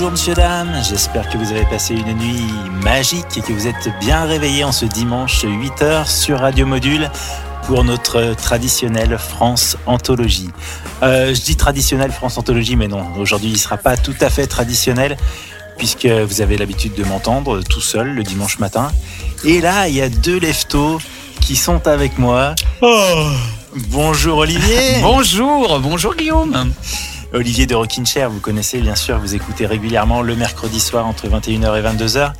Bonjour monsieur, dames, j'espère que vous avez passé une nuit magique et que vous êtes bien réveillés en ce dimanche 8h sur Radio Module pour notre traditionnelle France Anthologie. Euh, je dis traditionnelle France Anthologie, mais non, aujourd'hui il ne sera pas tout à fait traditionnel puisque vous avez l'habitude de m'entendre tout seul le dimanche matin. Et là, il y a deux leftos qui sont avec moi. Oh. Bonjour Olivier. bonjour, bonjour Guillaume. Olivier de Rockin' Chair, vous connaissez bien sûr, vous écoutez régulièrement le mercredi soir entre 21h et 22h.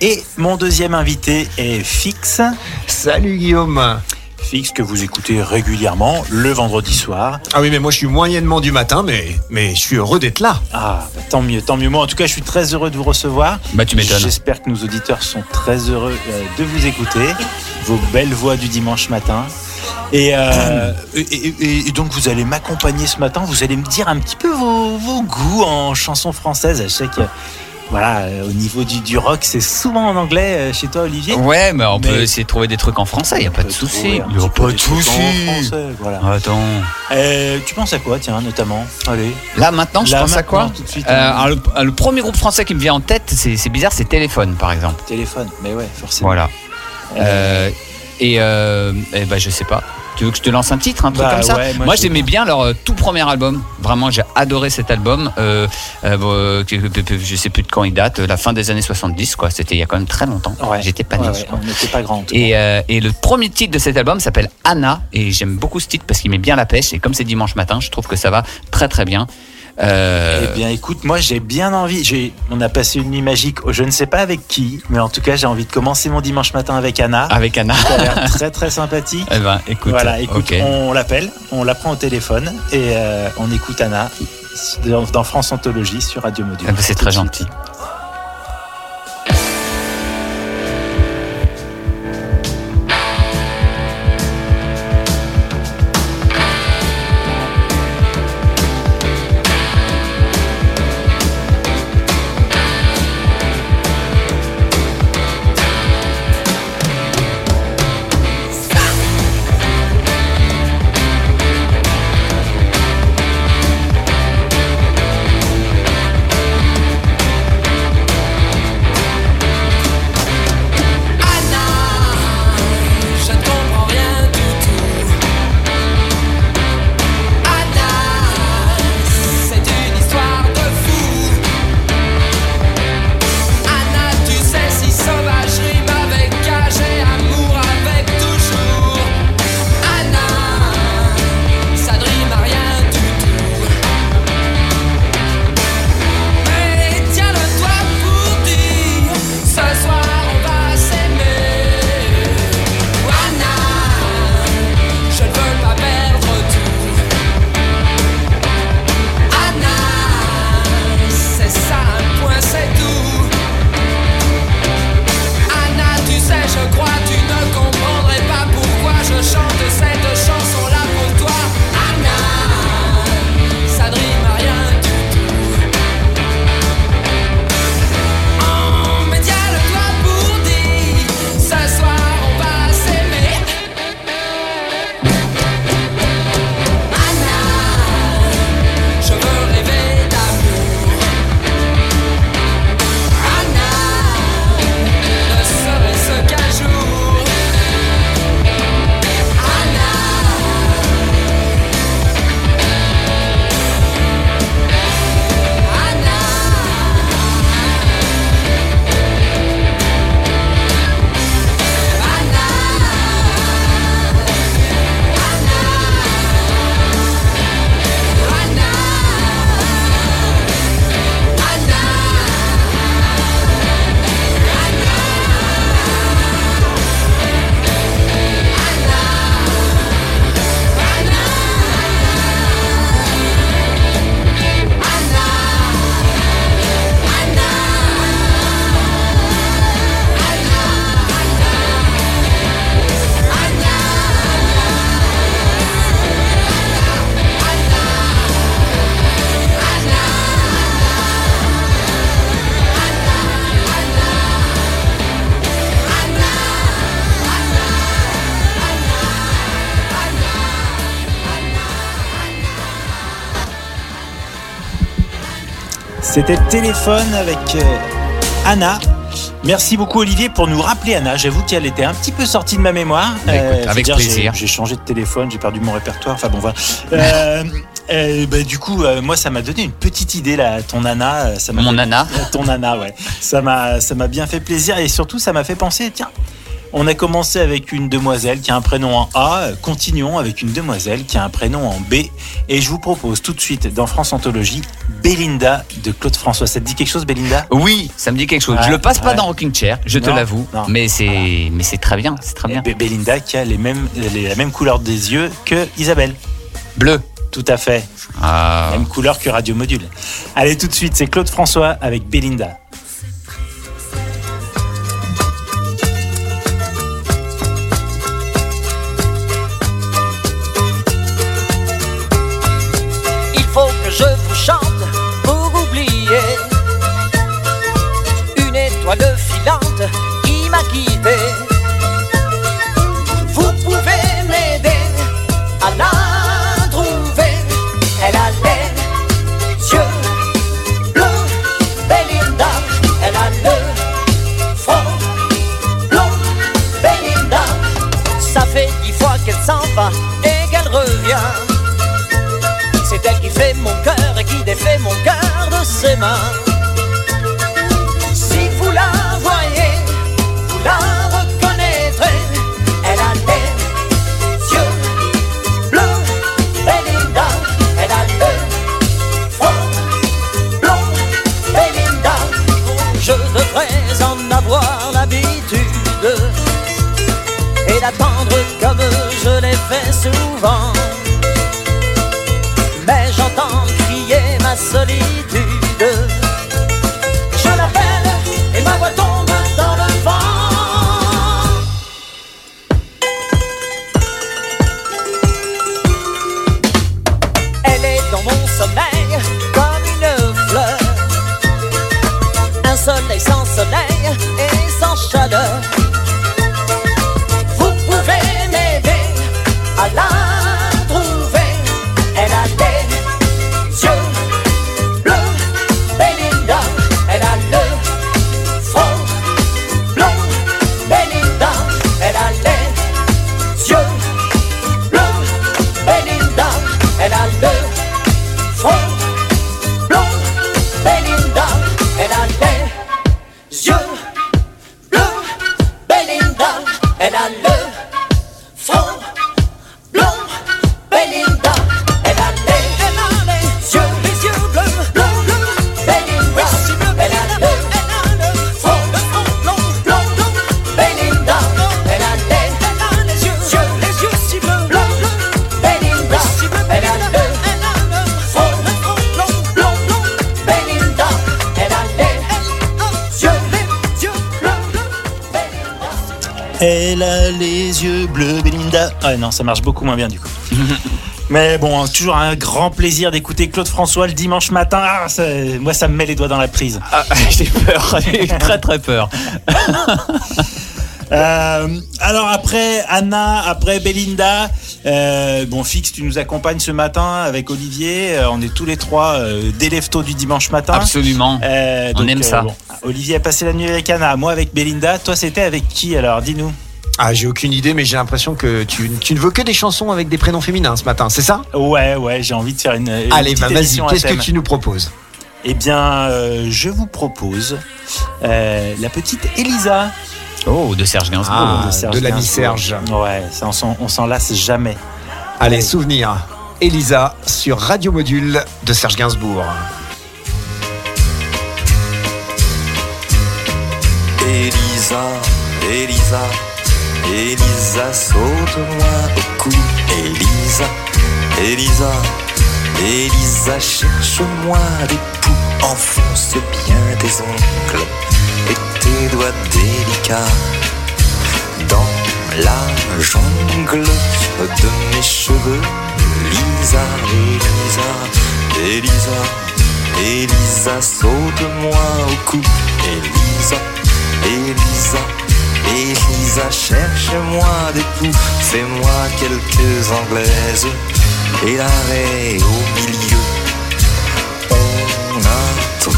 Et mon deuxième invité est Fix. Salut Guillaume. Fix que vous écoutez régulièrement le vendredi soir. Ah oui, mais moi je suis moyennement du matin, mais, mais je suis heureux d'être là. Ah, bah, tant mieux, tant mieux. Moi en tout cas, je suis très heureux de vous recevoir. Bah tu m'étonnes. J'espère que nos auditeurs sont très heureux euh, de vous écouter. Vos belles voix du dimanche matin. Euh, et, et- et donc vous allez m'accompagner ce matin, vous allez me dire un petit peu vos, vos goûts en chansons françaises. Je sais que voilà, euh, au niveau du, du rock, c'est souvent en anglais euh, chez toi Olivier. Ouais, mais on Mais- peut essayer de trouver des trucs en français, y a pas de souci. Y a pas de souci. français, Voilà. Attends. Euh, tu penses à quoi, tiens, notamment? Allez. Là maintenant, je Là, pense à maintenant, quoi tout de suite, Euh, hein. alors, le, le premier groupe français qui me vient en tête, c'est bizarre, c'est Téléphone par exemple. Téléphone, mais ouais, forcément. Voilà. Euh, et, euh, eh ben, je sais pas. Tu veux que je te lance un titre, un truc Bah, comme ça ouais, moi, j'aimais bien leur euh, tout premier album. Vraiment, j'ai adoré cet album. Euh, euh, euh, je sais plus de quand il date. La fin des années 70, quoi. C'était il y a quand même très longtemps. Ouais. J'étais pas né. Ouais, on n'était pas grand. Et, euh, et le premier titre de cet album s'appelle Anna et j'aime beaucoup ce titre parce qu'il met bien la pêche et comme c'est dimanche matin, je trouve que ça va très très bien. Euh, Eh bien, écoute, moi j'ai bien envie. J'ai, on a passé une nuit magique. Je ne sais pas avec qui, mais en tout cas, j'ai envie de commencer mon dimanche matin avec Anna. avec Anna. Ça a l'air très très sympathique. Eh ben, écoute, voilà, écoute, on l'appelle, on la prend au téléphone et euh, on écoute Anna dans, France Anthologie sur Radio Module. Ben, c'est très gentil. C'était téléphone avec euh, Anna. Merci beaucoup Olivier pour nous rappeler Anna. J'avoue qu'elle était un petit peu sortie de ma mémoire. Bah, écoute, avec dire, plaisir. J'ai changé de téléphone, j'ai perdu mon répertoire. Enfin bon voilà. Euh, euh, bah, du coup, euh, moi ça m'a donné une petite idée là. Ton Anna, euh, ça m'a Mon nana. ton Anna, ouais. Ça m'a, ça m'a bien fait plaisir et surtout ça m'a fait penser, tiens, on a commencé avec une demoiselle qui a un prénom en A, euh, continuons avec une demoiselle qui a un prénom en B et je vous propose tout de suite dans France Anthologie Belinda de Claude François. Ça te dit quelque chose, Belinda? Oui, ça me dit quelque chose. Ouais, je le passe pas ouais. dans Rocking Chair, je te l'avoue, non. mais c'est mais c'est très bien, c'est très bien. Be- Belinda qui a les mêmes, les- la même couleur des yeux que Isabelle. Bleu. Tout à fait. Ah. Même couleur que Radio Module. Allez, tout de suite, c'est Claude François avec Belinda. Ça marche beaucoup moins bien du coup. Mais bon, toujours un grand plaisir d'écouter Claude François le dimanche matin. Ah, ça- moi, ça me met les doigts dans la prise. Ah, j'ai peur, j'ai très très peur. Euh, alors après Anna, après Belinda, euh, bon Fix, tu nous accompagnes ce matin avec Olivier. Euh, on est tous les trois des leftos du dimanche matin. Absolument. On aime ça. Olivier a passé la nuit avec Anna, moi avec Belinda. Toi, c'était avec qui alors? Dis-nous. Ah, j'ai aucune idée, mais j'ai l'impression que tu, tu ne veux que des chansons avec des prénoms féminins ce matin, c'est ça? Ouais, ouais, j'ai envie de faire une. une Allez, bah vas-y, qu'est-ce que tu nous proposes? Eh bien, euh, je vous propose euh, la petite Elisa Oh, de Serge Gainsbourg. Ah, Serge de l'ami. Serge. Ouais, ça, on s'en- on s'en lasse jamais. Allez, souvenir. Elisa sur Radio Module de Serge Gainsbourg. Elisa, Elisa, Elisa, saute-moi au cou. Elisa, Elisa, Elisa, cherche-moi des poux. Enfonce bien tes ongles et tes doigts délicats dans la jungle de mes cheveux. Lisa, Elisa, Elisa, Elisa, saute-moi au cou. Elisa, Elisa, Elisa, cherche-moi des poux, fais-moi quelques anglaises. Et l'arrêt au milieu. a 13,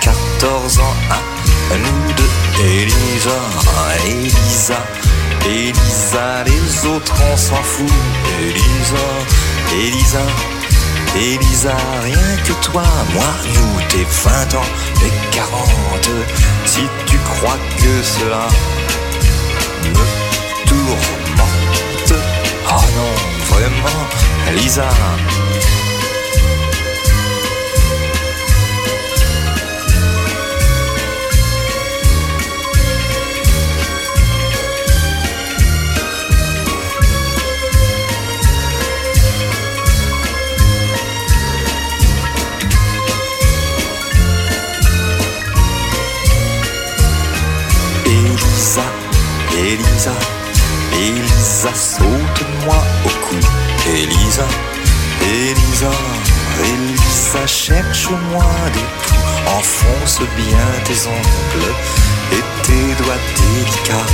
14 ans, à nous deux, Elisa, Elisa, Elisa, les autres on s'en fout, Elisa, Elisa, Elisa, rien que toi, moi, nous, tes 20 ans, et 40, si tu crois que cela me tourmente, oh non, vraiment, Elisa. Elisa, Elisa, saute-moi au cou. Elisa, Elisa, Elisa, cherche-moi des poux. Enfonce bien tes ongles et tes doigts délicats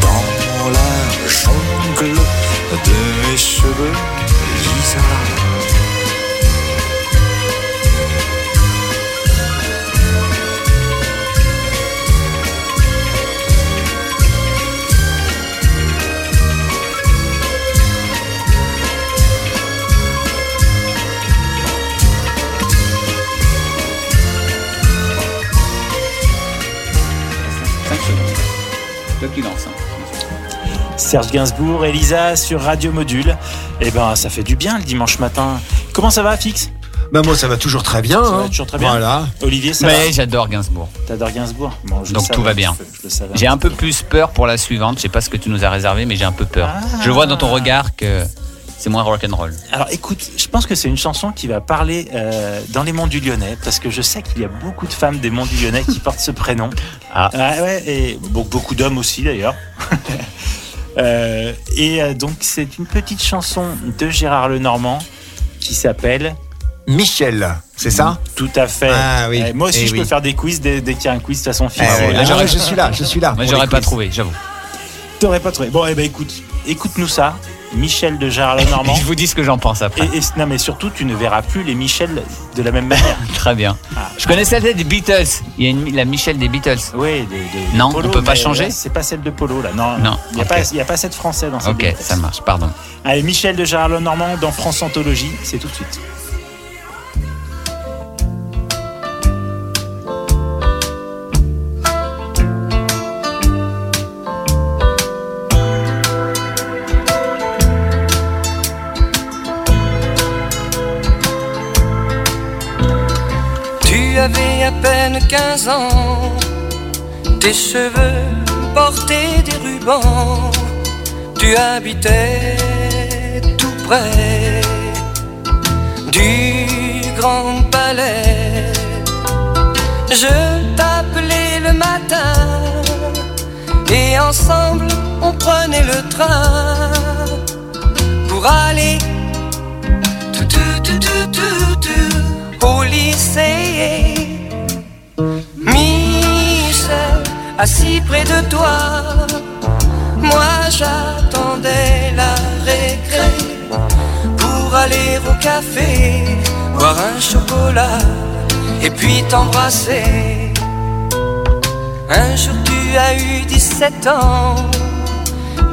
dans la jungle de mes cheveux, Lisa. Serge Gainsbourg, Elisa sur Radio Module. Eh ben, ça fait du bien le dimanche matin. Comment ça va, Fix? Bah moi ça va toujours très bien. Ça va hein. toujours très bien. Voilà. Olivier, ça Mais va? j'adore Gainsbourg. T'adores Gainsbourg? Bon, je le Donc tout va bien. J'ai un peu plus peur pour la suivante. Je sais pas ce que tu nous as réservé, mais j'ai un peu peur. Ah. Je vois dans ton regard que c'est moins rock'n'roll. Alors écoute, je pense que c'est une chanson qui va parler euh, dans les monts du Lyonnais, parce que je sais qu'il y a beaucoup de femmes des monts du Lyonnais qui portent ce prénom. Ah. Ouais, ouais, et bon, beaucoup d'hommes aussi d'ailleurs. Euh, et euh, donc c'est une petite chanson de Gérard Lenormand qui s'appelle Michel, c'est ça? Tout à fait. Ah oui. Euh, moi aussi Eh je oui. peux faire des quiz dès, dès qu'il y a un quiz de toute façon. Eh ouais, là. j'aurais- je suis là, je suis là. Moi, j'aurais pas quiz. trouvé, j'avoue. T'aurais pas trouvé. Bon, eh ben écoute, écoute-nous ça. Michel de Gérard Lenormand. Je vous dis ce que j'en pense après. et, et- non mais surtout tu ne verras plus les Michel de la même manière. Très bien. Ah. Je connaissais celle des Beatles. Il y a une, la Michel des Beatles. Oui, de, de- Non, de Polo, on peut pas changer C'est pas celle de Polo là, non. Non, Il n'y a, pas- il y a pas cette français dans cette. Ok, ça marche, pardon. Allez, Michel de Gérard Lenormand dans France Anthologie, c'est tout de suite. Peine 15 ans, tes cheveux portaient des rubans, tu habitais tout près du grand palais. Je t'appelais le matin et ensemble on prenait le train pour aller tout, tout, tout, au lycée. Assis près de toi, moi j'attendais la récré pour aller au café, boire un chocolat et puis t'embrasser. Un jour tu as eu 17 ans,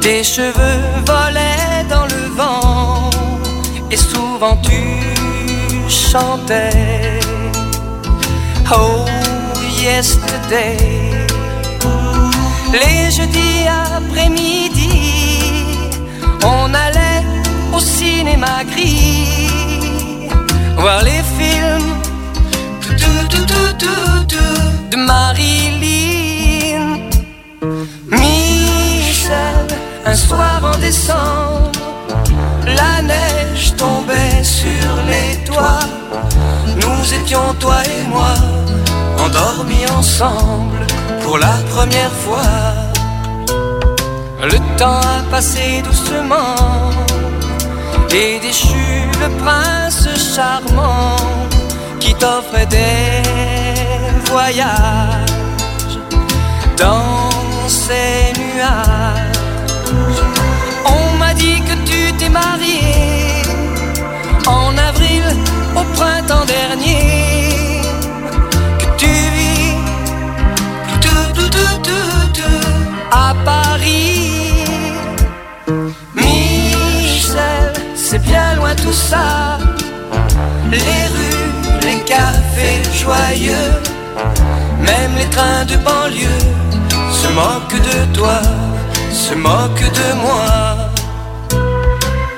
tes cheveux volaient dans le vent et souvent tu chantais. Oh, yesterday. Les jeudis après-midi, on allait au cinéma gris voir les films de Marilyn. Michel, un soir en décembre, la neige tombait sur les toits. Nous étions toi et moi endormis ensemble pour la première fois. Le temps a passé doucement et déchu le prince charmant qui t'offrait des voyages dans ces nuages. On m'a dit que tu t'es marié en avril au printemps dernier Paris. Michel, c'est bien loin tout ça. Les rues, les cafés joyeux, même les trains de banlieue se moquent de toi, se moquent de moi.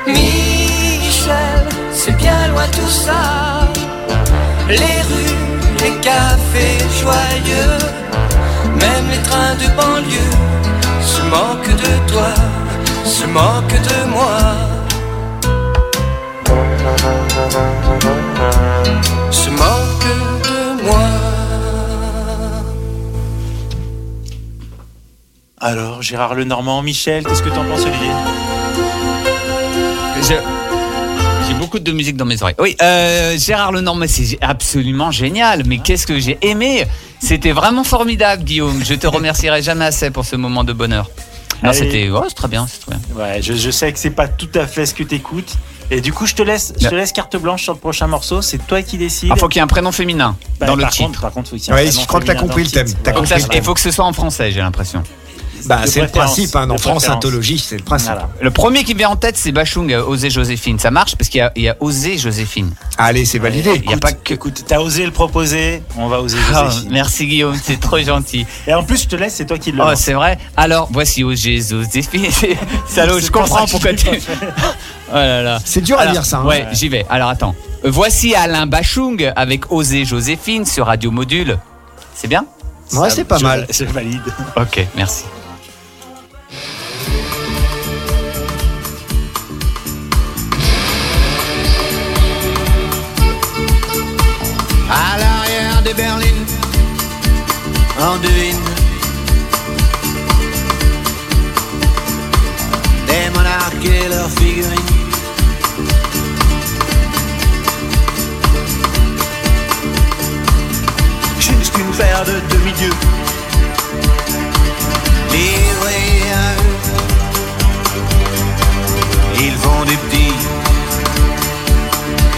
Michel, c'est bien loin tout ça. Les rues, les cafés joyeux, même les trains de banlieue se moquent de toi, se moquent de moi. Se moquent de moi. Alors, Gérard Lenormand, Michel, qu'est-ce que t'en penses, Olivier? Je- beaucoup de musique dans mes oreilles. Oui, euh, Gérard Lenormand, c'est absolument génial. Mais qu'est-ce que j'ai aimé C'était vraiment formidable, Guillaume. Je te remercierai jamais assez pour ce moment de bonheur. Non, c'était oh, c'est très bien, c'est très bien. Ouais, je, je sais que c'est pas tout à fait ce que t'écoutes. Et du coup, je te laisse, je te laisse carte blanche sur le prochain morceau. C'est toi qui décides. Il faut qu'il y ait un prénom féminin Bah, dans le par titre. Contre, par contre, faut qu'il y ait un Ouais, prénom je crois que t'as compris le thème. ça- compris. Il faut que ce soit en français, j'ai l'impression. Bah, De c'est le principe, hein, en France. Anthologie, c'est le principe. Voilà. Le premier qui me vient en tête, c'est Bachung, euh, Osé Joséphine. Ça marche parce qu'il y a, il y a Osé Joséphine. Allez, c'est validé. Il a pas que. Écoute, t'as osé le proposer, on va oser Oh, Joséphine. merci Guillaume, c'est trop gentil. Et en plus, je te laisse, c'est toi qui le Oh, lances. c'est vrai. Alors, voici Osé Joséphine. Salaud, C'est je comprends pourquoi tu. Oh là là. C'est dur à Alors, dire ça. hein. Ouais, j'y vais. Alors attends. Voici Alain Bachung avec Osé Joséphine sur Radio Module. C'est bien? Ouais, c'est pas Je- mal. Je valide. Ok, merci. Des monarques et leurs figurines. Juste une paire de demi-dieux. Livrés à eux, ils font des petits,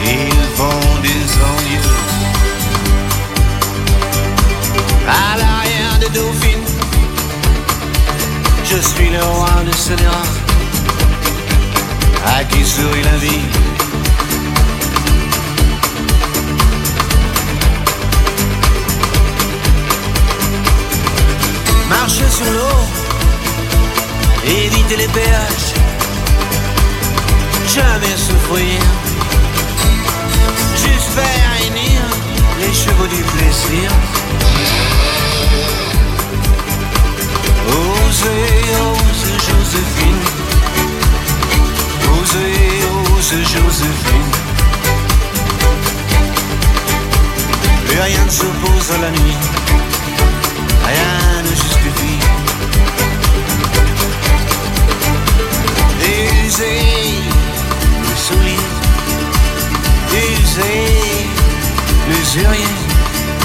ils font des envieux. À l'arrière des dauphines, je suis le roi de ce drap, à qui sourit la vie? Marcher sur l'eau, éviter les péages, jamais souffrir, juste faire les chevaux du plaisir. Osez, osez Joséphine, osez, osez Joséphine. Plus rien ne s'oppose à la nuit, rien ne justifie. Usez le soulier, usez l'usurier,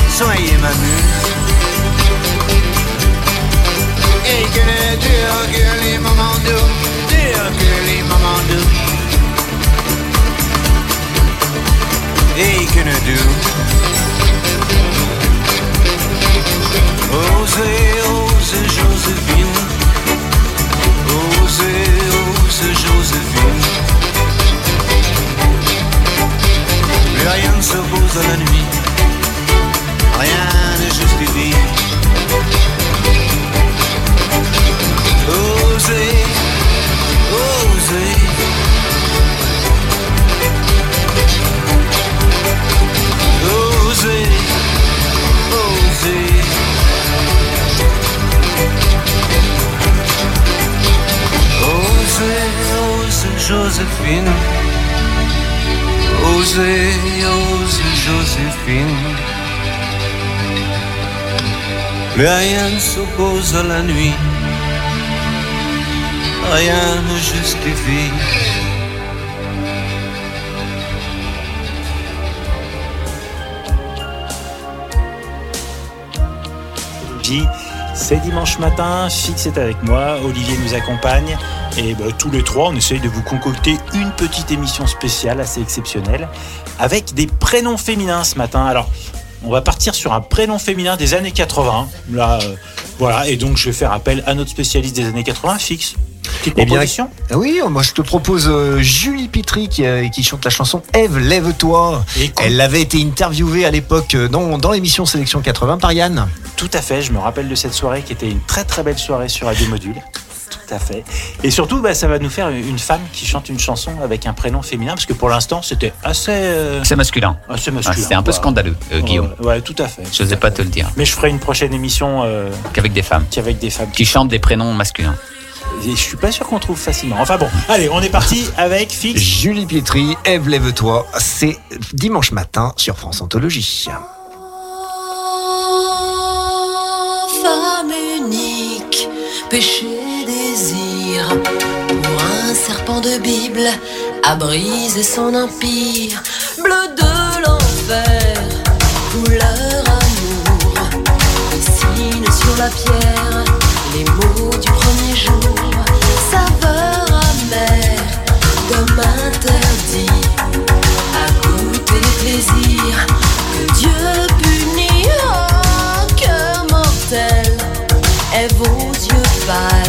soyez ma muse. Doux, durent que les moments doux. Et que ne durent Osez, osez Joséphine. Osez, osez Joséphine. Plus rien ne s'oppose à la nuit Osez, osez Joséphine. Plus rien ne s'oppose à la nuit. Rien ne justifie. C'est dimanche matin, Fix est avec moi, Olivier nous accompagne et bah, tous les trois on essaye de vous concocter une petite émission spéciale assez exceptionnelle avec des prénoms féminins ce matin. Alors on va partir sur un prénom féminin des années 80. Là, euh, voilà, et donc je vais faire appel à notre spécialiste des années 80, Fix. Petite Eh bien, proposition Oui, moi je te propose euh, Julie Pitry qui, euh, qui chante la chanson Ève, lève-toi. Et Elle avait été interviewée à l'époque euh, dans, dans l'émission Sélection 80 par Yann. Tout à fait, je me rappelle de cette soirée qui était une très très belle soirée sur Radio Module. À fait. Et surtout, bah, ça va nous faire une femme qui chante une chanson avec un prénom féminin, parce que pour l'instant, c'était assez, euh, C'est masculin. assez Ah, masculin. C'était un peu scandaleux, euh, Guillaume. Ouais, ouais, tout à fait. Je n'osais pas te le dire. Mais je ferai une prochaine émission euh, Qu'avec des femmes qui avec des femmes. qui chantent des prénoms masculins. Et je suis pas sûr qu'on trouve facilement. Enfin bon, allez, on est parti avec Fix. Julie Pitry, Ève, lève-toi. C'est dimanche matin sur France Anthologie. Femme unique, péché, pour un serpent de Bible à briser son empire, bleu de l'enfer, couleur amour, dessine sur la pierre les mots du premier jour, saveur amère, comme interdit. À goûter les plaisirs que Dieu punit. Oh, cœur mortel, Ève aux yeux pâles,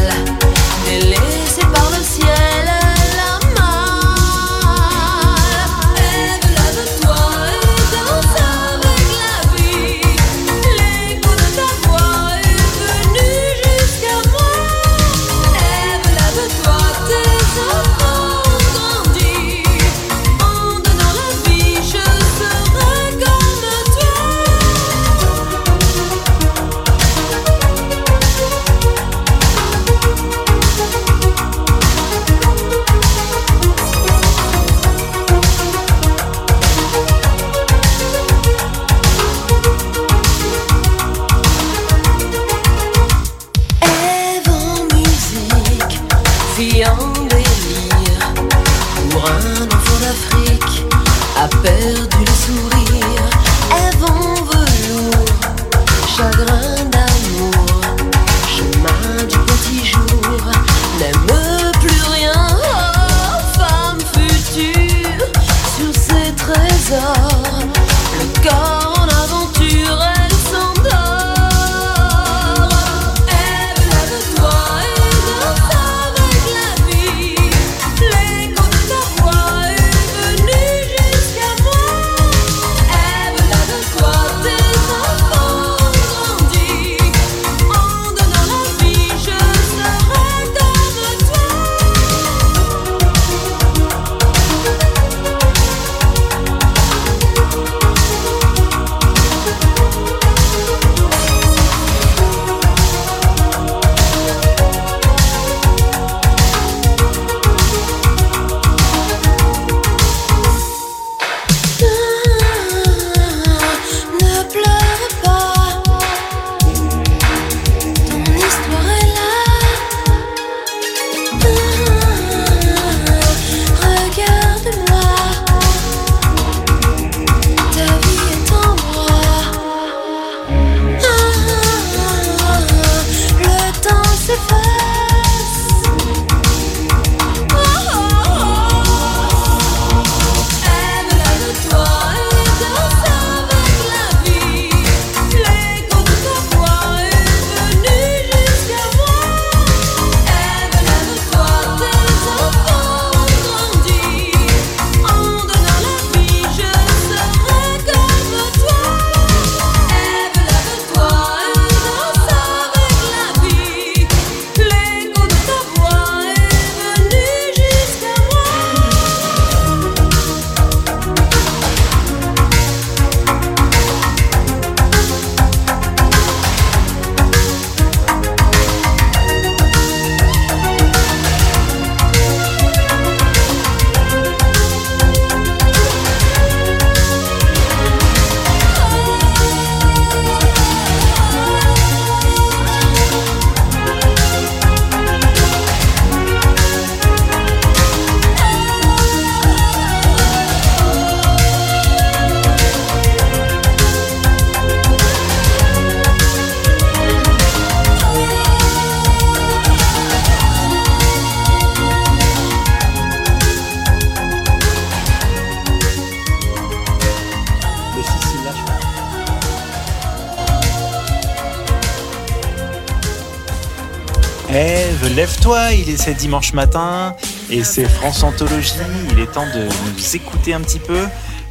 lève-toi, il est c'est dimanche matin et c'est France Anthologie. Il est temps de nous écouter un petit peu.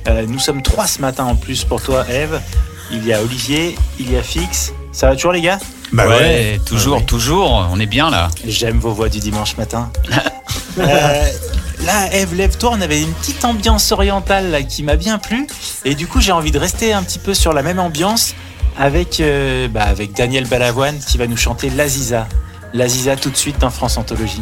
Euh, nous sommes trois ce matin en plus pour toi, Eve. Il y a Olivier, il y a Fix. Ça va toujours, les gars? Bah ouais, toujours, Ouais. toujours. On est bien là. J'aime vos voix du dimanche matin. Euh, là, Eve, lève-toi. On avait une petite ambiance orientale là, qui m'a bien plu. Et du coup, j'ai envie de rester un petit peu sur la même ambiance avec, euh, bah, avec Daniel Balavoine qui va nous chanter L'Aziza. L'Aziza tout de suite dans France Anthologie.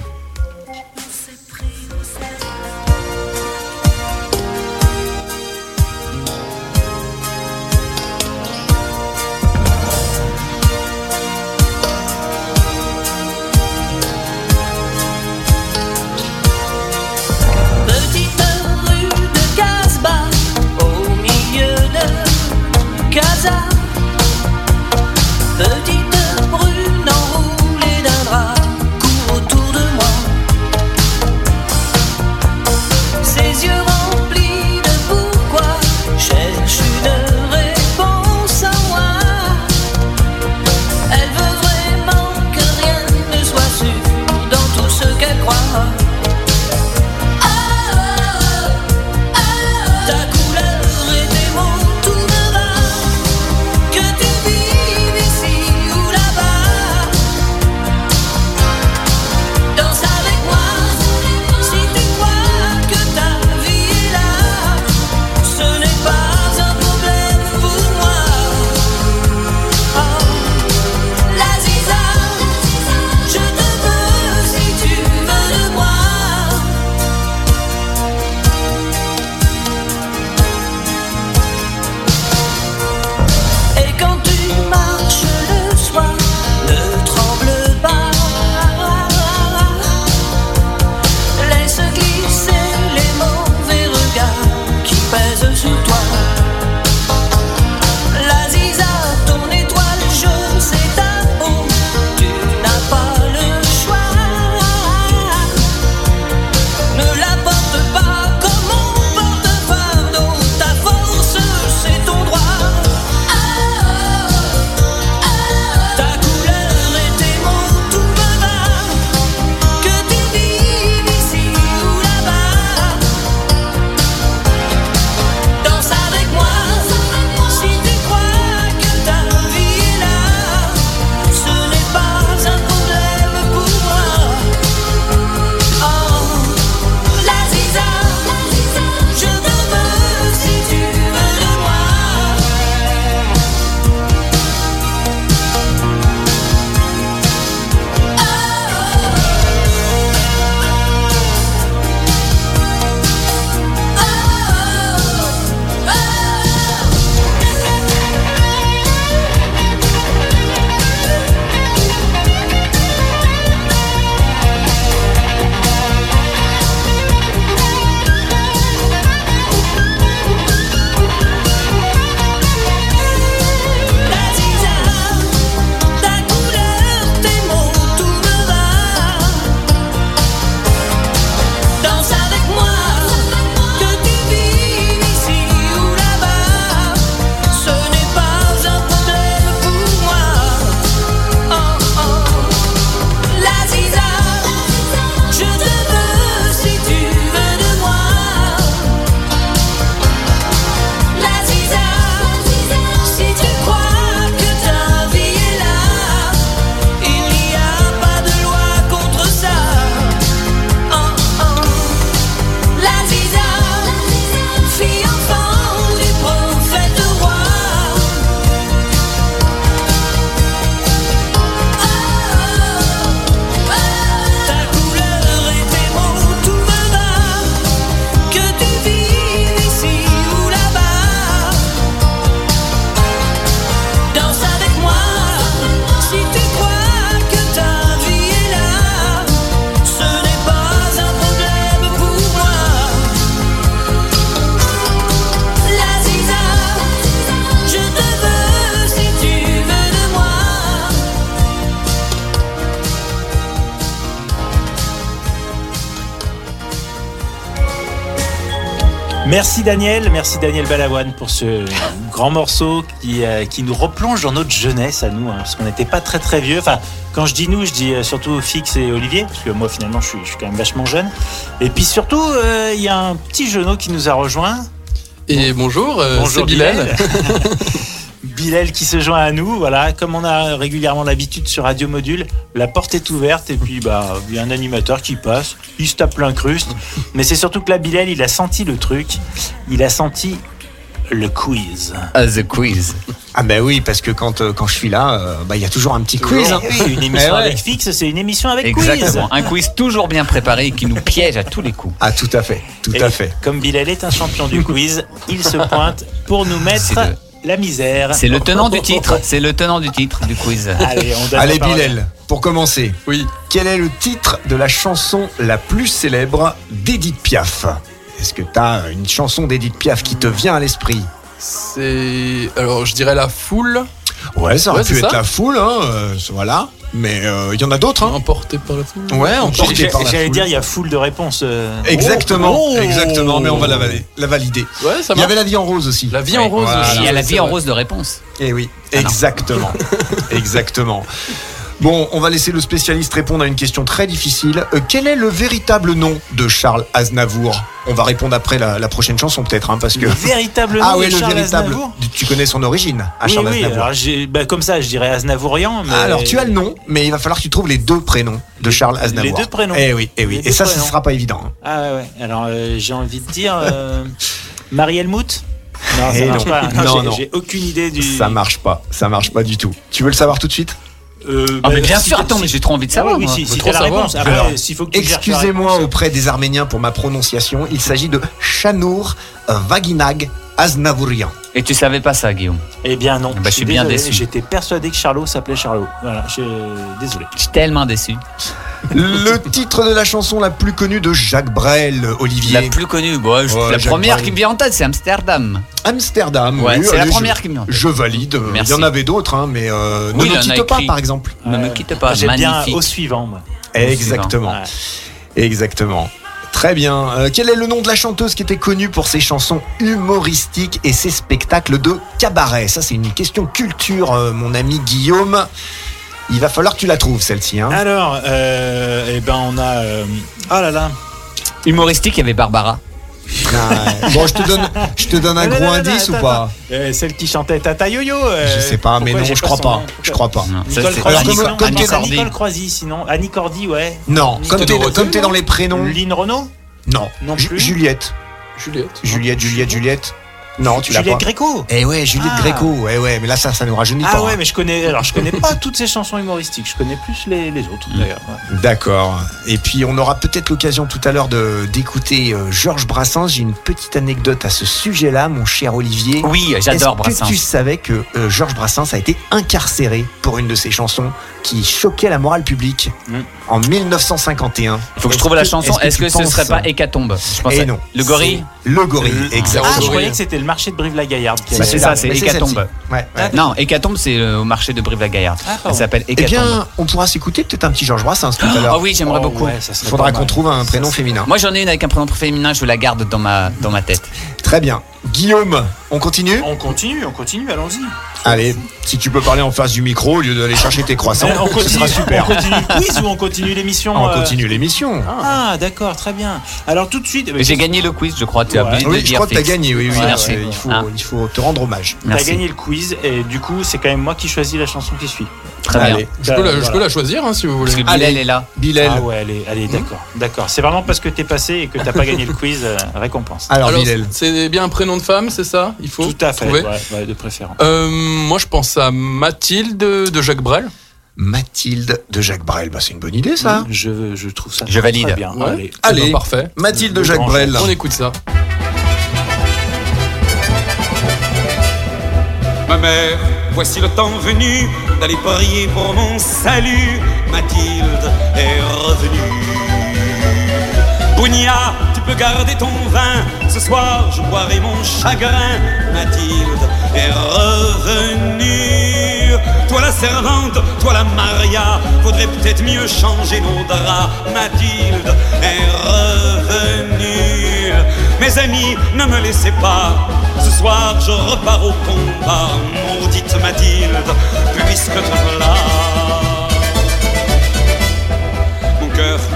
Merci Daniel, merci Daniel Balavoine pour ce grand morceau qui, euh, qui nous replonge dans notre jeunesse à nous, hein, parce qu'on n'était pas très très vieux. Enfin, quand je dis nous, je dis euh, surtout Fix et Olivier, parce que moi finalement je suis, je suis quand même vachement jeune. Et puis surtout, euh, il y a un petit genou qui nous a rejoint. Et bonjour, euh, Bonjour c'est Bilal. Bilal qui se joint à nous, voilà, comme on a régulièrement l'habitude sur Radio Module, la porte est ouverte et puis bah il y a un animateur qui passe, il se tape l'incruste, mais c'est surtout que là Bilal il a senti le truc, il a senti le quiz. Ah, the quiz. Ah ben oui, parce que quand, euh, quand je suis là, euh, bah, il y a toujours un petit quiz. hein. Eh oui, une émission Eh ouais. avec fixe, c'est une émission avec Exactement. quiz. Un quiz toujours bien préparé et qui nous piège à tous les coups. Ah tout à fait, tout Et à fait. Comme Bilal est un champion du quiz, il se pointe pour nous mettre C'est la misère. C'est le tenant du titre. C'est le tenant du titre du quiz. Allez, on donne Allez la parole. Bilal, pour commencer, Oui, quel est le titre de la chanson la plus célèbre d'Edith Piaf? Est-ce que t'as une chanson d'Edith Piaf qui te vient à l'esprit? C'est. Alors, je dirais la foule, Ouais, ça aurait Ouais, pu être ça. la foule, hein, euh, voilà. Mais euh, il y en a d'autres. Hein. emportée par la foule. Ouais, emporté par la J'allais foule. dire, il y a foule de réponses. euh. Exactement, Oh. exactement, mais on va la, vali- la valider. Ouais, ça Il y avait la vie en rose aussi. La vie en rose Voilà. aussi. Il y a la vie en rose de réponse. Eh oui, Ah exactement. exactement. Bon, on va laisser le spécialiste répondre à une question très difficile. Euh, quel est le véritable nom de Charles Aznavour? On va répondre après la, la prochaine chanson peut-être, hein, parce que... Le véritable nom Ah ouais, de le Charles véritable. Aznavour? Tu connais son origine à oui, Charles oui, Aznavour. alors j'ai- bah, comme ça, je dirais Aznavourian. Mais... Alors tu as le nom, mais il va falloir que tu trouves les deux prénoms de Charles Aznavour. deux prénoms. Eh oui, eh oui. Les Et deux ça, ce prénoms. sera pas évident. hein. Ah ouais, ouais. Alors euh, j'ai envie de dire euh, Marie Helmut Non, ça Eh marche non. pas. Non, j'ai- non. J'ai aucune idée du. Ça marche pas, ça marche pas du tout. Tu veux le savoir tout de suite? Euh, Ah, bah, mais bien si sûr, attends, si- mais j'ai trop envie de Ah savoir. oui, moi. si, trop savoir. réponse. Après, Alors, s'il faut que tu cherches la Excusez-moi auprès des Arméniens pour ma prononciation. Il s'agit de Chanour Vaginag Aznavourian. Et tu savais pas ça, Guillaume. Eh bien non. Bah, je suis bien désolé, déçu. J'étais persuadé que Charlot s'appelait Charlot. Voilà, je... désolé. Je suis tellement déçu. Le titre de la chanson la plus connue de Jacques Brel, Olivier. La plus connue, bon, je- Ouais, la Jacques première Brel. qui me vient en tête, c'est Amsterdam. Amsterdam. Ouais, oui, c'est la allez, première je- qui me vient en tête. Je valide. Il y en avait d'autres, hein, mais euh, Oui, il ne en nous a quitte pas, écrit. par exemple. Ne me Euh, quitte pas, J'aime bien magnifique. au suivant. moi. Exactement. Ouais. Exactement. Très bien. Euh, quel est le nom de la chanteuse qui était connue pour ses chansons humoristiques et ses spectacles de cabaret? Ça, c'est une question culture, euh, mon ami Guillaume. Il va falloir que tu la trouves, celle-ci. Hein. Alors, euh, eh ben on a. euh, Oh là là. Humoristique, il y avait Barbara. Ah, bon, je te donne, je te donne un Non, gros non, indice non, ou pas? Euh, celle qui chantait Tata Yo-Yo. euh, Je sais pas, mais non, je crois pas. Je crois pas. Nicole Alors, comme- sinon. comme Nicole Croisy, sinon. Annie Cordy, ouais. Non, comme t'es, comme t'es dans les prénoms. Lynn Renault? Non, Non Ju- plus. Juliette. Juliette. Juliette, Juliette, Juliette. Non, tu l'as pas. Juliette Gréco. Eh ouais, Juliette Ah. Gréco. Eh ouais, mais là, ça, ça nous rajeunit Ah pas. ouais, hein. mais je connais. Alors, je connais pas toutes ces chansons humoristiques. Je connais plus les, les autres, d'ailleurs. ouais. D'accord. Et puis on aura peut-être l'occasion tout à l'heure de d'écouter euh, Georges Brassens. J'ai une petite anecdote à ce sujet-là, mon cher Olivier. Oui, j'adore Est-ce Brassens. que tu savais que euh, Georges Brassens a été incarcéré pour une de ses chansons qui choquait la morale publique Mm. en 1951 Il faut que je trouve la chanson. Est-ce que, ce serait pas Hécatombe? Je pense Eh à- non. Le gorille? Le gorille, Euh, exactement. Ah, je croyais que c'était le marché de Brive-la-Gaillarde. Bah, c'est ça, c'est Mais Hécatombe. celle-ci. Ouais, ouais. Non, Hécatombe, c'est au marché de Brive-la-Gaillarde. Ah, Ça pardon. s'appelle Eh Hécatombe. bien, on pourra s'écouter peut-être un petit Georges Brassens tout à l'heure. Ah oui, j'aimerais Oh, beaucoup. ouais, Il faudra qu'on trouve un prénom féminin. Moi, j'en ai une avec un prénom féminin, je la garde dans ma, dans ma tête. Très bien. Guillaume, on continue On continue, on continue, allons-y. Allez, si tu peux parler en face du micro au lieu d'aller chercher tes croissants, Eh, on ce sera super. On continue le quiz ou on continue l'émission On euh, continue l'émission. Ah, d'accord, très bien. Alors tout de suite, J'ai gagné le quiz, je crois. Tu as Ouais. Oui, je crois que t'as Fix. gagné, oui, oui. Ouais, merci. Euh, il, faut, Ah. il faut te rendre hommage. T'as Merci. gagné le quiz et du coup, c'est quand même moi qui choisis la chanson qui suit. Très bien. Allez. Je peux, la, je peux la choisir hein, si vous voulez. Parce que Bilal est là. Bilal. Ah ouais, allez, allez, d'accord, d'accord. C'est vraiment parce que t'es passé et que t'as pas gagné le quiz, euh, récompense. Alors, Alors, Bilal. c'est bien un prénom de femme, c'est ça Il faut Tout à fait, ouais, de préférence. Euh, moi, je pense à Mathilde de Jacques Brel. Mathilde de Jacques Brel. Bah, c'est une bonne idée, ça. Je, je trouve ça Je valide. très bien. Ouais. Allez. Allez. Eh ben, parfait. Mathilde de Jacques Brel. On écoute ça. Ma mère, voici le temps venu d'aller prier pour mon salut. Mathilde est revenue. Bounia, tu peux garder ton vin. Ce soir, je boirai mon chagrin. Mathilde est revenue. Toi la servante, toi la Maria, faudrait peut-être mieux changer nos draps. Mathilde est revenue. Mes amis, ne me laissez pas. Ce soir, je repars au combat, maudite Mathilde, puisque te voilà.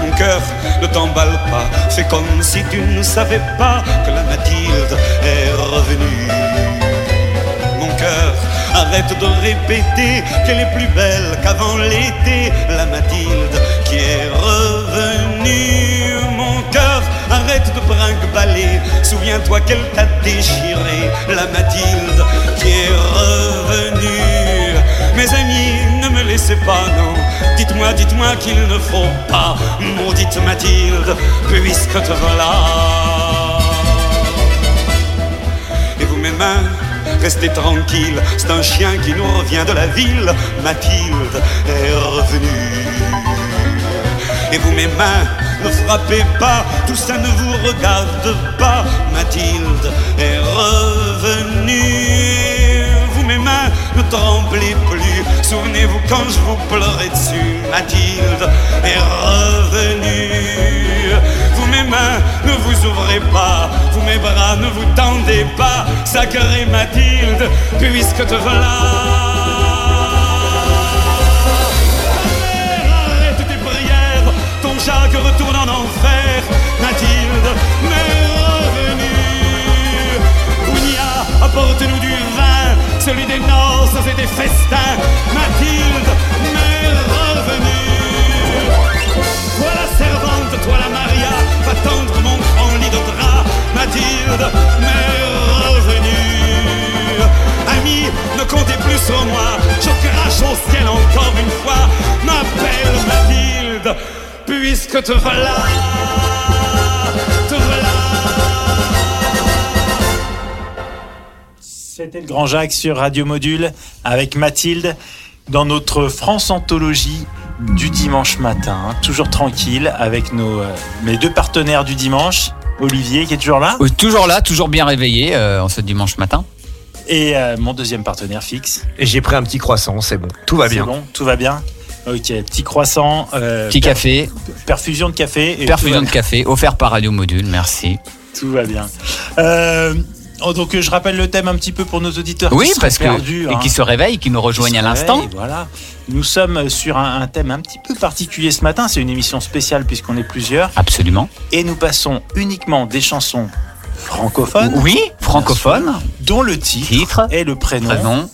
Mon cœur, ne t'emballe pas. Fais comme si tu ne savais pas que la Mathilde est revenue. Mon cœur, arrête de répéter qu'elle est plus belle qu'avant l'été. La Mathilde qui est revenue. Mon cœur, arrête de brinque-baller. Souviens-toi qu'elle t'a déchiré. La Mathilde qui est revenue. Mes amis, laissez pas, non. Dites-moi, dites-moi qu'il ne faut pas. Maudite Mathilde, puisque te voilà. Et vous, mes mains, restez tranquilles. C'est un chien qui nous revient de la ville. Mathilde est revenue. Et vous, mes mains, ne frappez pas. Tout ça ne vous regarde pas. Mathilde est revenue. Vous, mes mains, ne tremblez plus. Souvenez-vous quand je vous pleurais dessus. Mathilde est revenue. Vous, mes mains, ne vous ouvrez pas. Vous, mes bras, ne vous tendez pas. Sacrée Mathilde, puisque te voilà. Arrête tes prières. Ton Jacques retourne en enfer. Mathilde, mais revenue. Ounia, apporte-nous du vin, celui des noces et des festins. Mathilde, mais revenue. Toi la servante, toi la Maria, va tendre mon grand lit de drap. Mathilde, mais revenue. Amis, ne comptez plus sur moi, je crache au ciel encore une fois. M'appelle Mathilde, puisque te voilà. C'était le Grand Jacques sur Radio Module avec Mathilde dans notre France Anthologie du dimanche matin. toujours tranquille avec nos, euh, mes deux partenaires du dimanche. Olivier qui est toujours là Toujours là, toujours bien réveillé euh, en ce dimanche matin. et euh, mon deuxième partenaire fixe. Et j'ai pris un petit croissant, c'est bon. Tout va C'est bien. bon, tout va bien. Ok, petit croissant, euh, Petit per- café, perfusion de café. et perfusion de café, offert par Radio Module, merci. Tout va bien. Euh, oh, donc euh, je rappelle le thème un petit peu pour nos auditeurs Oui, qui sont parce que. et hein. qui se réveillent, qui nous rejoignent à Qui l'instant. Voilà. Nous sommes sur un, un thème un petit peu particulier ce matin. C'est une émission spéciale puisqu'on est plusieurs. Absolument. Et nous passons uniquement des chansons francophones. Oui, francophone, Dont le titre, titre, et le prénom, prénom.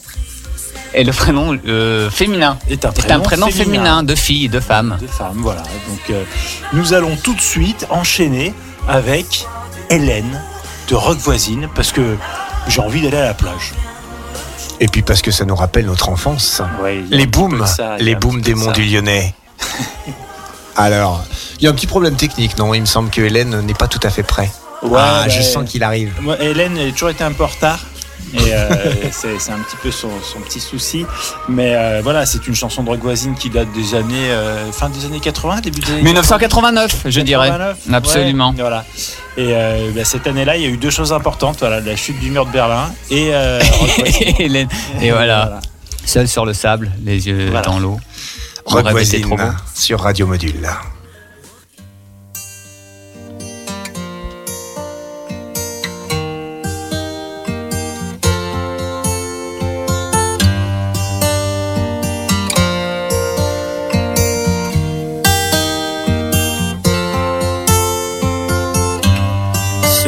Et le prénom euh, féminin. est un C'est prénom, un prénom féminin, de fille, de femme. de femme. Voilà. Donc euh, nous allons tout de suite enchaîner avec Hélène de Rock Voisine parce que j'ai envie d'aller à la plage. Et puis parce que ça nous rappelle notre enfance. Ouais, Les booms, ça, les booms des de monts du Lyonnais. Alors, il y a un petit problème technique, non? Il me semble que Hélène n'est pas tout à fait prêt. Ouais, ah, bah, je sens qu'il arrive. Moi, Hélène, elle a toujours été un peu en retard. Et euh, c'est un petit peu son, son petit souci. Mais euh, voilà, c'est une chanson de rock voisine qui date des années. euh, fin des années 80, début des années 1989, je dirais. 89, Absolument. ouais, voilà. Et euh, bah, cette année-là, il y a eu deux choses importantes voilà, la chute du mur de Berlin et. euh. Hélène. Et voilà, seul sur le sable, les yeux Voilà. dans l'eau. Rock voisine trop beau. sur Radio Module.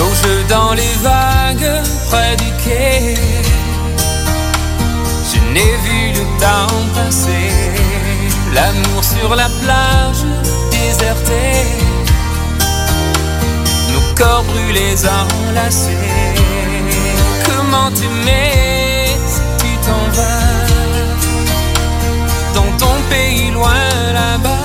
Nos jeux dans les vagues près. Je n'ai vu le temps passer. L'amour sur la plage désertée. Nos corps brûlés enlacés. Comment t'aimer si tu t'en vas? Dans ton pays loin là-bas?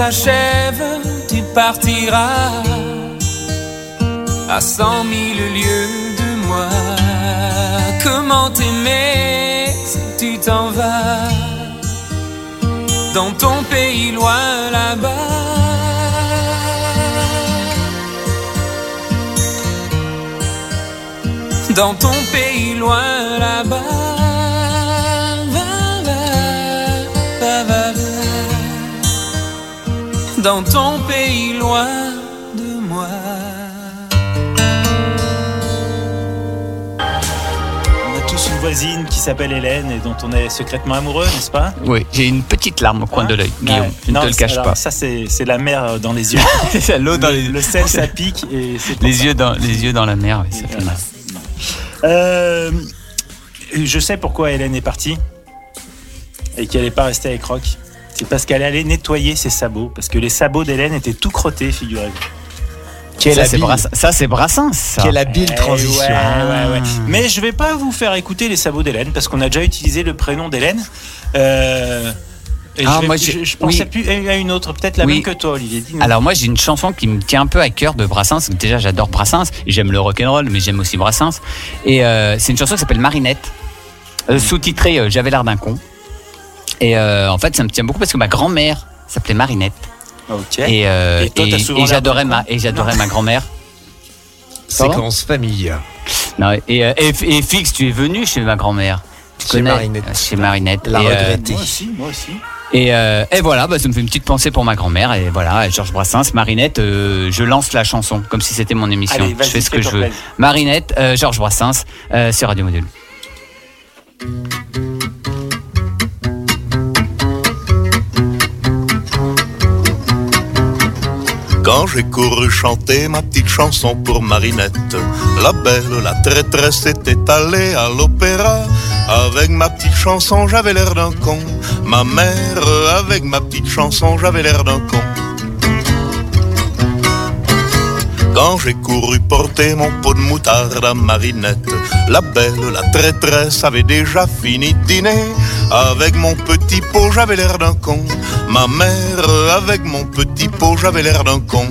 S'achève, tu partiras à cent mille lieues de moi. Comment t'aimer si tu t'en vas dans ton pays loin là-bas? Dans ton pays loin là-bas. Dans ton pays loin de moi. On a tous une voisine qui s'appelle Hélène et dont on est secrètement amoureux, n'est-ce pas? Oui, j'ai une petite larme au coin de l'œil, Guillaume. Ouais. Je ne Non, te le cache alors, pas. Ça, c'est la mer dans les yeux. C'est l'eau dans le, les, le sel, ça pique et les ça. yeux dans les yeux dans la mer, oui, ça fait mal. Euh, je sais pourquoi Hélène est partie et qu'elle n'est pas restée avec Rock. C'est parce qu'elle allait nettoyer ses sabots. Parce que les sabots d'Hélène étaient tout crottés, figurez-vous. Quelle Ça c'est Brassens, ça c'est Brassens, ça. quelle habile Eh transition. ouais, ouais, ouais. Mais je vais pas vous faire écouter les sabots d'Hélène parce qu'on a déjà utilisé le prénom d'Hélène. Euh, et Ah, je, moi, je, j'ai- je pensais oui. plus à une autre, peut-être la Oui. même que toi, Olivier. Alors moi j'ai une chanson qui me tient un peu à cœur de Brassens. Déjà j'adore Brassens, j'aime le rock'n'roll, mais j'aime aussi Brassens. Et euh, c'est une chanson qui s'appelle Marinette, euh, sous-titrée euh, J'avais l'air d'un con. Et euh, en fait ça me tient beaucoup parce que ma grand-mère s'appelait Marinette. Et, euh, Et toi, t'as et- souvent et l'air j'adorais ma et j'adorais ma grand-mère. Séquence famille. Non, et, euh, et, et Fix, tu es venu chez ma grand-mère. Tu Chez connais Marinette. Chez Marinette. La et, euh, regrettée. Moi aussi, moi aussi. Et, euh, et voilà, bah, ça me fait une petite pensée pour ma grand-mère. Et voilà, Georges Brassens, Marinette, euh, je lance la chanson comme si c'était mon émission. Allez, je fais ce que je veux. plaisir. Marinette, euh, Georges Brassens, euh, sur Radio Module. Quand j'ai couru chanter ma petite chanson pour Marinette, la belle, la traîtresse était allée à l'opéra. Avec ma petite chanson, j'avais l'air d'un con. Ma mère, avec ma petite chanson, j'avais l'air d'un con. Quand j'ai couru porter mon pot de moutarde à Marinette, la belle, la traîtresse avait déjà fini de dîner. Avec mon petit pot, j'avais l'air d'un con. Ma mère, avec mon petit pot, j'avais l'air d'un con.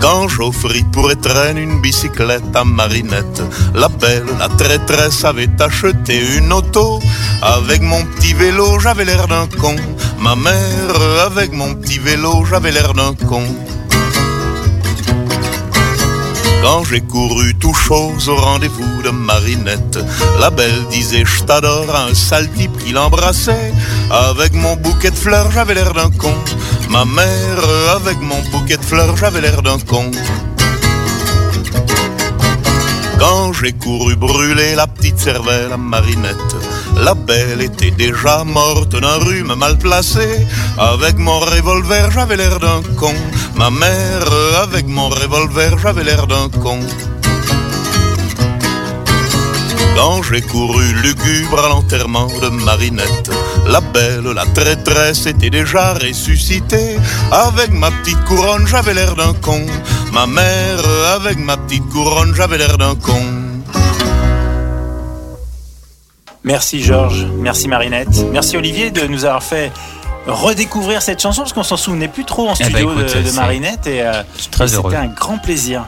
Quand j'offris pour étreindre une bicyclette à Marinette, la belle, la traîtresse avait acheté une auto. Avec mon petit vélo, j'avais l'air d'un con. Ma mère, avec mon petit vélo, j'avais l'air d'un con. Quand j'ai couru tout chose au rendez-vous de Marinette, la belle disait je t'adore à un sale type qui l'embrassait. Avec mon bouquet de fleurs, j'avais l'air d'un con. Ma mère, avec mon bouquet de fleurs, j'avais l'air d'un con. Quand j'ai couru brûler la petite cervelle à Marinette, la belle était déjà morte d'un rhume mal placé. Avec mon revolver, j'avais l'air d'un con. Ma mère, avec mon revolver, j'avais l'air d'un con. Quand j'ai couru lugubre à l'enterrement de Marinette, la belle, la traîtresse était déjà ressuscitée. Avec ma petite couronne, j'avais l'air d'un con. Ma mère, avec ma petite couronne, j'avais l'air d'un con. Merci Georges, merci Marinette, merci Olivier de nous avoir fait redécouvrir cette chanson parce qu'on s'en souvenait plus trop en Eh ben, studio écoute, de, de Marinette et, euh, c'était un grand plaisir.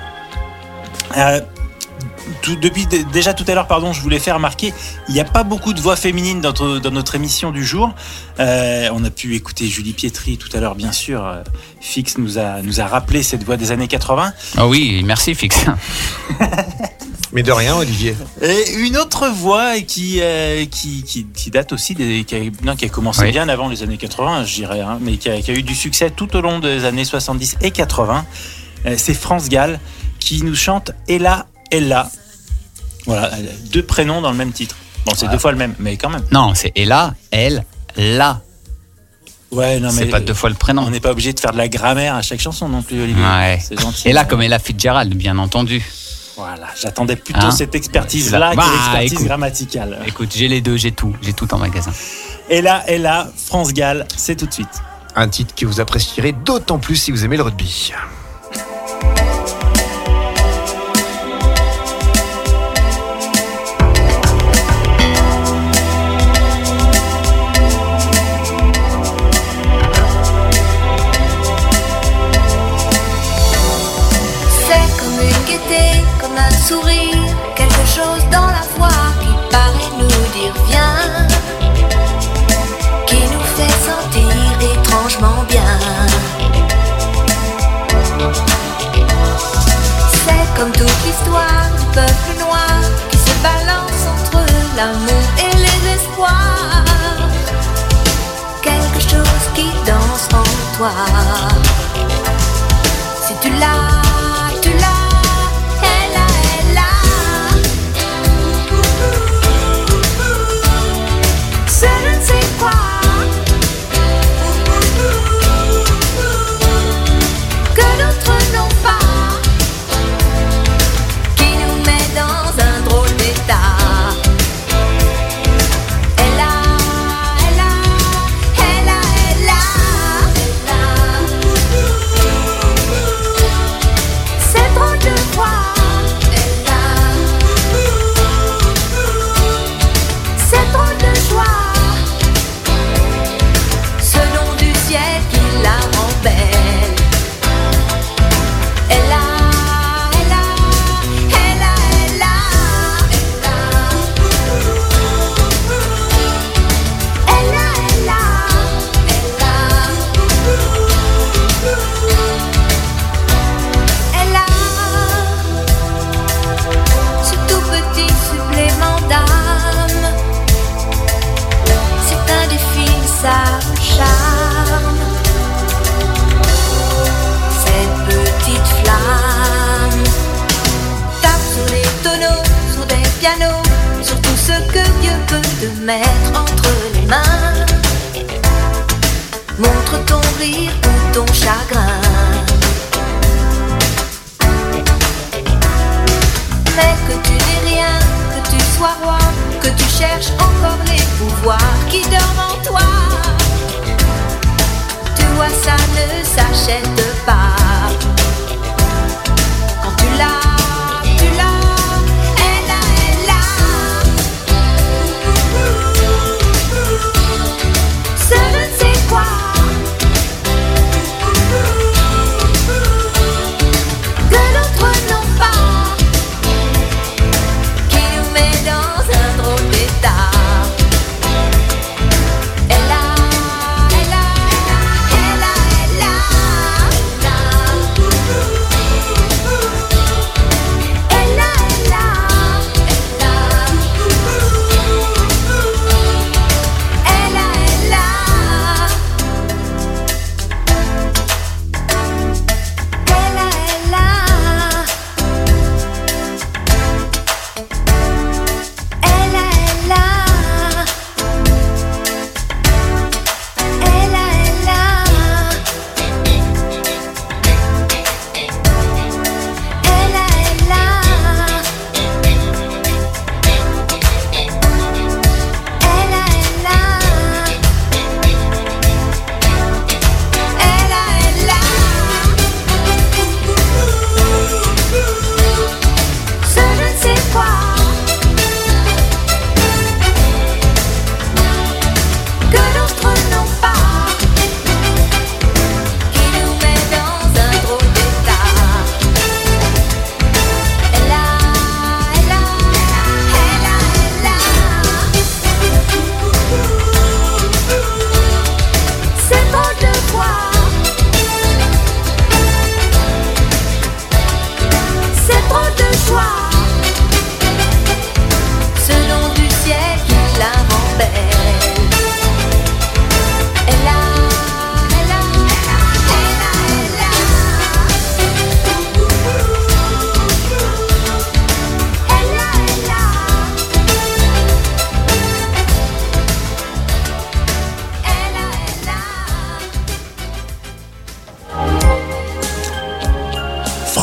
Euh, tout- depuis déjà tout à l'heure, pardon, je voulais faire remarquer, il n'y a pas beaucoup de voix féminines dans, notre- dans notre émission du jour. Euh, on a pu écouter Julie Pietri tout à l'heure, bien sûr. Euh, Fix nous a, nous a rappelé cette voix des années 80. Ah oui, merci Fix. Mais de rien, Olivier. Et une autre voix qui, euh, qui, qui, qui date aussi, des, qui, a, non, qui a commencé Oui. bien avant les années 80, je dirais, hein, mais qui a, qui a eu du succès tout au long des années 70 et 80. Euh, c'est France Gall qui nous chante Ella, Ella. Voilà, deux prénoms dans le même titre. Bon, c'est deux fois le même, mais quand même. Non, c'est Ella, elle, là. Ouais, non, C'est mais pas deux fois le prénom. on n'est pas obligé de faire de la grammaire à chaque chanson non plus, Olivier. Ouais. C'est gentil. Et là, comme Ella Fitzgerald, bien entendu. Voilà, j'attendais plutôt Hein cette expertise-là Bah, que l'expertise écoute. grammaticale. Écoute, j'ai les deux, j'ai tout, j'ai tout en magasin. Ella, Ella, France Gall, c'est tout de suite. Un titre que vous apprécierez d'autant plus si vous aimez le rugby. L'histoire du peuple noir qui se balance entre l'amour et les espoirs. Quelque chose qui danse en toi. Si tu l'as,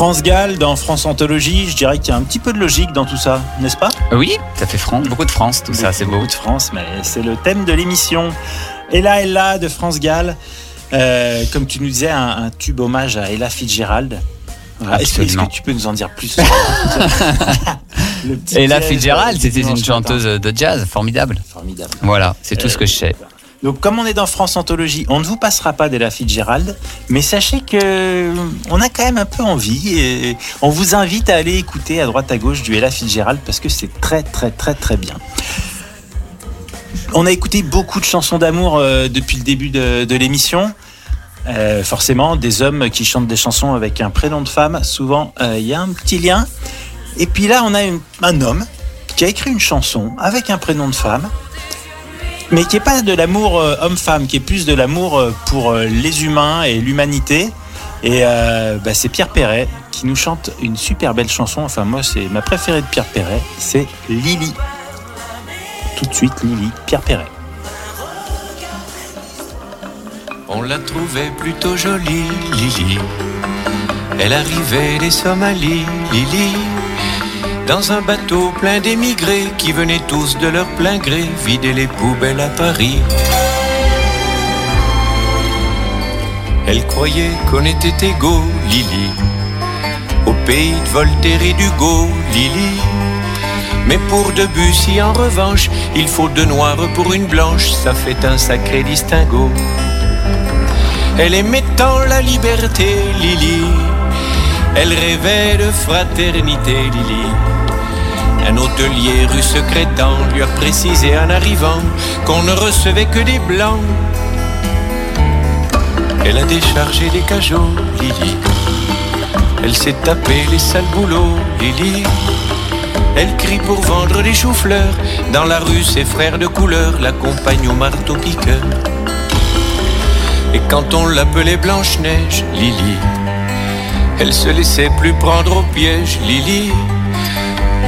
France Gall dans France Anthologie, je dirais qu'il y a un petit peu de logique dans tout ça, n'est-ce pas? Oui, ça fait France, beaucoup de France, tout ça, c'est beau. Beaucoup de France, mais c'est le thème de l'émission. Ella Ella de France Gall, euh, comme tu nous disais, un, un tube hommage à Ella Fitzgerald. Est-ce que, tu peux nous en dire plus sur- Le petit Et la piège, Fitzgerald, euh, c'était une chanteuse de jazz formidable. Formidable. Voilà, c'est tout Euh, ce que je sais. Donc, comme on est dans France Anthologie, on ne vous passera pas d'Ella Fitzgerald, mais sachez que on a quand même un peu envie et on vous invite à aller écouter à droite à gauche du Ella Fitzgerald parce que c'est très très très très bien. On a écouté beaucoup de chansons d'amour euh, depuis le début de, de l'émission. Euh, forcément, des hommes qui chantent des chansons avec un prénom de femme, souvent euh, il y a un petit lien. Et puis là, on a un homme qui a écrit une chanson avec un prénom de femme mais qui est pas de l'amour euh, homme-femme, qui est plus de l'amour euh, pour euh, les humains et l'humanité. Et bah, c'est Pierre Perret qui nous chante une super belle chanson. Enfin, moi, c'est ma préférée de Pierre Perret, c'est Lily. Tout de suite, Lily, Pierre Perret. On la trouvait plutôt jolie, Lily. Elle arrivait des Somalies, Lily. Dans un bateau plein d'émigrés qui venaient tous de leur plein gré vider les poubelles à Paris. Elle croyait qu'on était égaux, Lily. Au pays de Voltaire et d'Hugo, Lily. Mais pour Debussy, en revanche, il faut deux noirs pour une blanche, ça fait un sacré distinguo. Elle aimait tant la liberté, Lily. Elle rêvait de fraternité, Lily. Un hôtelier rue secrétant lui a précisé en arrivant qu'on ne recevait que des blancs. Elle a déchargé les cajots, Lily. Elle s'est tapé les sales boulots, Lily. Elle crie pour vendre des choux-fleurs. Dans la rue, ses frères de couleur l'accompagnent au marteau-piqueur. Et quand on l'appelait Blanche-Neige, Lily, elle se laissait plus prendre au piège, Lily.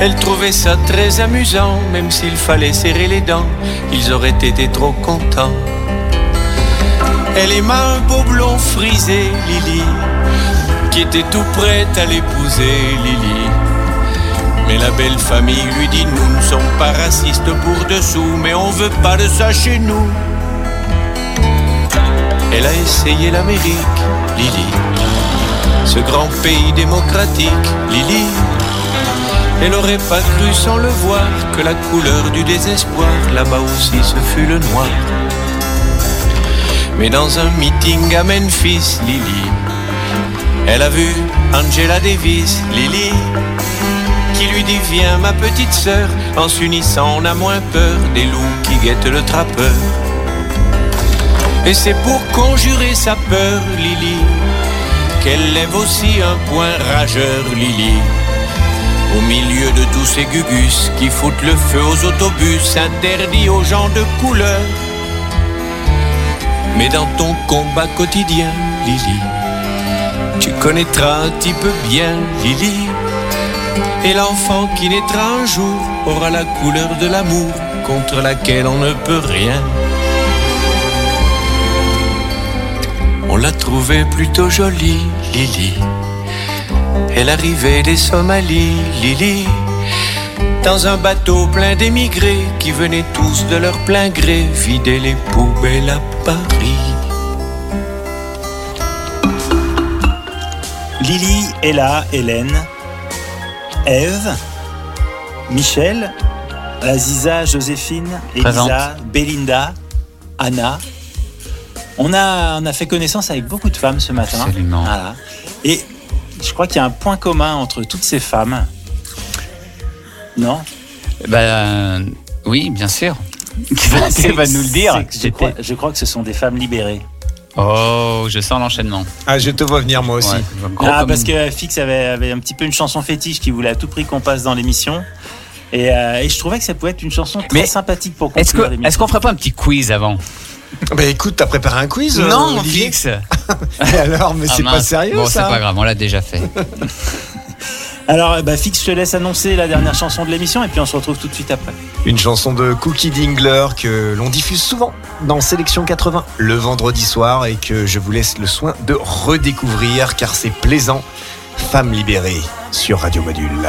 Elle trouvait ça très amusant, même s'il fallait serrer les dents, ils auraient été trop contents. Elle aima un beau blond frisé, Lily, qui était tout prête à l'épouser, Lily. Mais la belle famille lui dit Nous ne sommes pas racistes pour dessous, mais on veut pas de ça chez nous. Elle a essayé l'Amérique, Lily. Ce grand pays démocratique, Lily. Elle aurait pas cru sans le voir que la couleur du désespoir, là-bas aussi, ce fut le noir. Mais dans un meeting à Memphis, Lily, elle a vu Angela Davis, Lily, qui lui dit Viens, ma petite sœur, en s'unissant, on a moins peur des loups qui guettent le trappeur. Et c'est pour conjurer sa peur, Lily, qu'elle lève aussi un point rageur, Lily. Au milieu de tous ces gugus qui foutent le feu aux autobus, interdits aux gens de couleur. Mais dans ton combat quotidien, Lily, tu connaîtras un petit peu bien, Lily. Et l'enfant qui naîtra un jour aura la couleur de l'amour contre laquelle on ne peut rien. On l'a trouvée plutôt jolie, Lily. Elle arrivait des Somalies, Lily. Dans un bateau plein d'émigrés qui venaient tous de leur plein gré vider les poubelles à Paris. Lily, Ella, Hélène, Eve, Michel, Aziza, Joséphine, Elisa, Présente. Belinda, Anna. On a, on a fait connaissance avec beaucoup de femmes ce matin. Absolument. Voilà. Et je crois qu'il y a un point commun entre toutes ces femmes. Non Ben oui, bien sûr. Qui va, nous le dire je, crois, je crois que ce sont des femmes libérées. Oh, je sens l'enchaînement. Ah, je te vois venir moi aussi. Ouais, Ah, parce que Fix avait, avait un petit peu une chanson fétiche qui voulait à tout prix qu'on passe dans l'émission. Et, euh, et je trouvais que ça pouvait être une chanson très Mais sympathique pour conclure l'émission. est-ce qu'on ferait pas un petit quiz avant? Bah écoute, t'as préparé un quiz euh, Non, fixe. Et alors, mais Ah, c'est pas sérieux Bon, ça c'est pas grave, on l'a déjà fait. Alors, bah, Fix, je te laisse annoncer la dernière chanson de l'émission et puis on se retrouve tout de suite après. Une chanson de Cookie Dingler que l'on diffuse souvent dans Sélection 80 le vendredi soir et que je vous laisse le soin de redécouvrir car c'est plaisant. Femme libérée sur Radio Module.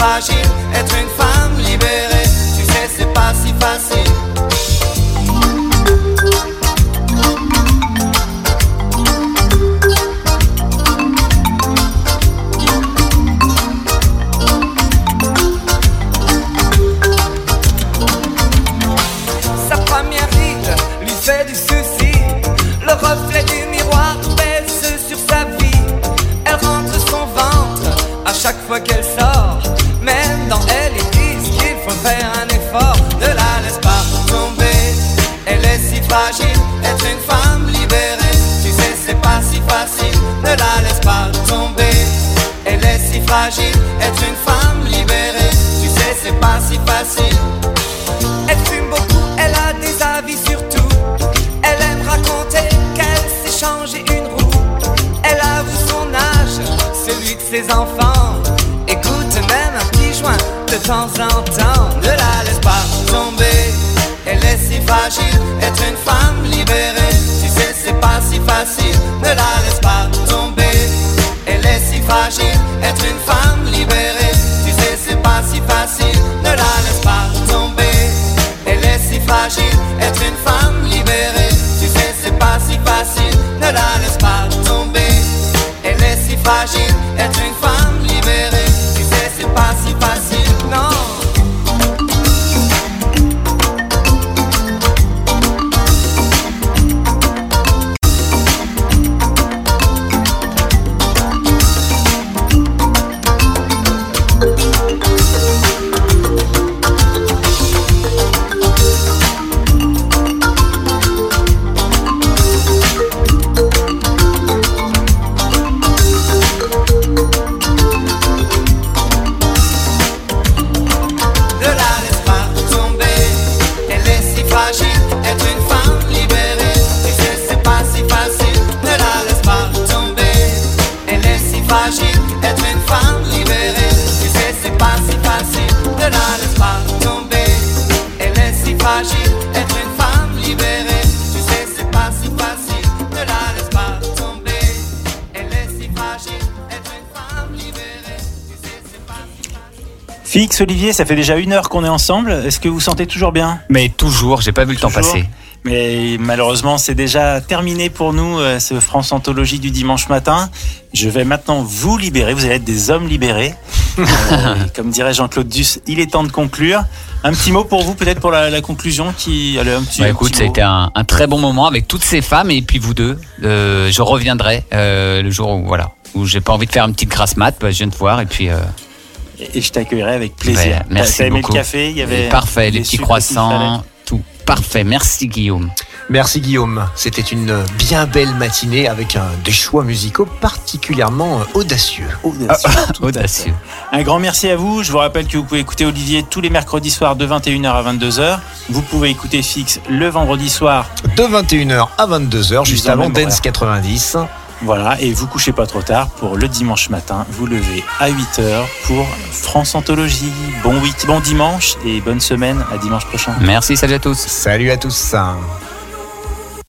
fragile Être une Olivier, ça fait déjà une heure qu'on est ensemble. Est-ce que vous sentez toujours bien? Mais toujours, j'ai pas vu le temps passer. Mais malheureusement, c'est déjà terminé pour nous, euh, ce France Anthologie du dimanche matin. Je vais maintenant vous libérer. Vous allez être des hommes libérés. Euh, comme dirait Jean-Claude Duss, il est temps de conclure. Un petit mot pour vous, peut-être pour la, la conclusion qui. Allez, un petit, Bah, un écoute, petit ça a été un, un très bon moment avec toutes ces femmes et puis vous deux. Euh, je reviendrai euh, le jour où voilà où j'ai pas envie de faire une petite grasse mat. Bah, je viens te voir et puis. Et je t'accueillerai avec plaisir. ouais, merci T'as aimé beaucoup. le café Il y avait Parfait, les petits croissants, tout parfait. Merci Guillaume. Merci Guillaume. C'était une bien belle matinée avec un, des choix musicaux particulièrement euh, audacieux. Audacieux, tout à Audacieux. Un grand merci à vous. Je vous rappelle que vous pouvez écouter Olivier tous les mercredis soirs de 21h à 22h. Vous pouvez écouter Fix le vendredi soir. De 21h à 22h, juste avant Dance horaire. 90. Voilà, et vous couchez pas trop tard pour le dimanche matin. Vous levez à 8h pour France Anthologie. Bon, week- bon dimanche et bonne semaine. À dimanche prochain. Merci, salut à tous. Salut à tous.